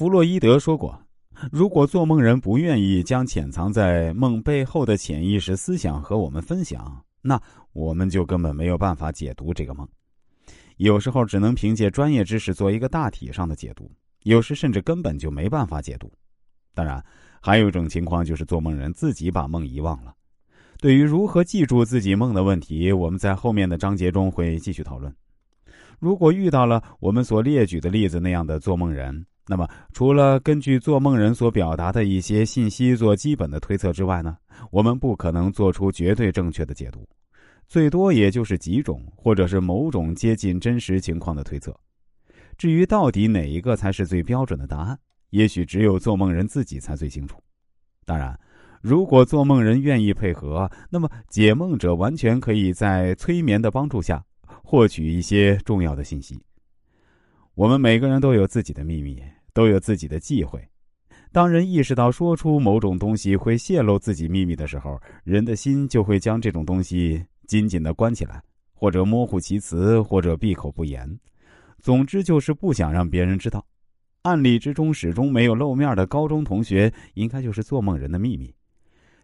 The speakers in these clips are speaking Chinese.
弗洛伊德说过，如果做梦人不愿意将潜藏在梦背后的潜意识思想和我们分享，那我们就根本没有办法解读这个梦。有时候只能凭借专业知识做一个大体上的解读，有时甚至根本就没办法解读。当然，还有一种情况就是做梦人自己把梦遗忘了。对于如何记住自己梦的问题，我们在后面的章节中会继续讨论。如果遇到了我们所列举的例子那样的做梦人，那么除了根据做梦人所表达的一些信息做基本的推测之外呢，我们不可能做出绝对正确的解读，最多也就是几种或者是某种接近真实情况的推测。至于到底哪一个才是最标准的答案，也许只有做梦人自己才最清楚。当然。如果做梦人愿意配合，那么解梦者完全可以在催眠的帮助下获取一些重要的信息。我们每个人都有自己的秘密，都有自己的忌讳。当人意识到说出某种东西会泄露自己秘密的时候，人的心就会将这种东西紧紧的关起来，或者模糊其词，或者闭口不言。总之，就是不想让别人知道。案例之中始终没有露面的高中同学，应该就是做梦人的秘密。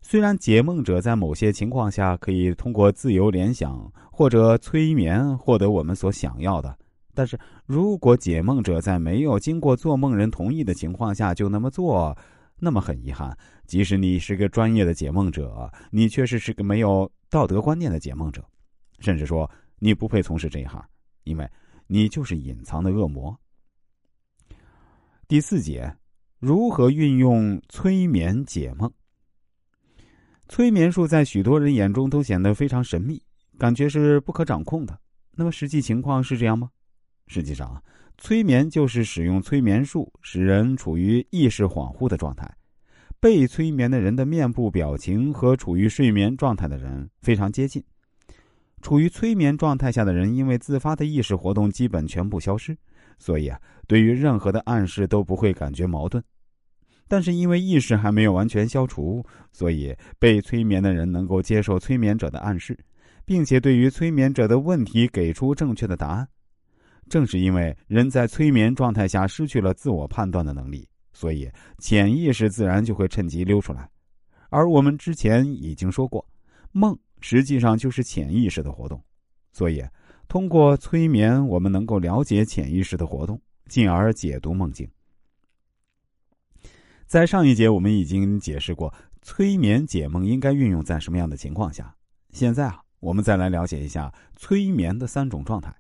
虽然解梦者在某些情况下可以通过自由联想或者催眠获得我们所想要的，但是如果解梦者在没有经过做梦人同意的情况下就那么做，那么很遗憾，即使你是个专业的解梦者，你确实是个没有道德观念的解梦者，甚至说你不配从事这一行，因为你就是隐藏的恶魔。第四节，如何运用催眠解梦？催眠术在许多人眼中都显得非常神秘，感觉是不可掌控的。那么实际情况是这样吗？实际上，催眠就是使用催眠术使人处于意识恍惚的状态。被催眠的人的面部表情和处于睡眠状态的人非常接近。处于催眠状态下的人，因为自发的意识活动基本全部消失，所以啊，对于任何的暗示都不会感觉矛盾。但是因为意识还没有完全消除，所以被催眠的人能够接受催眠者的暗示，并且对于催眠者的问题给出正确的答案。正是因为人在催眠状态下失去了自我判断的能力，所以潜意识自然就会趁机溜出来。而我们之前已经说过，梦实际上就是潜意识的活动，所以通过催眠，我们能够了解潜意识的活动，进而解读梦境。在上一节，我们已经解释过催眠解梦应该运用在什么样的情况下。现在啊，我们再来了解一下催眠的三种状态。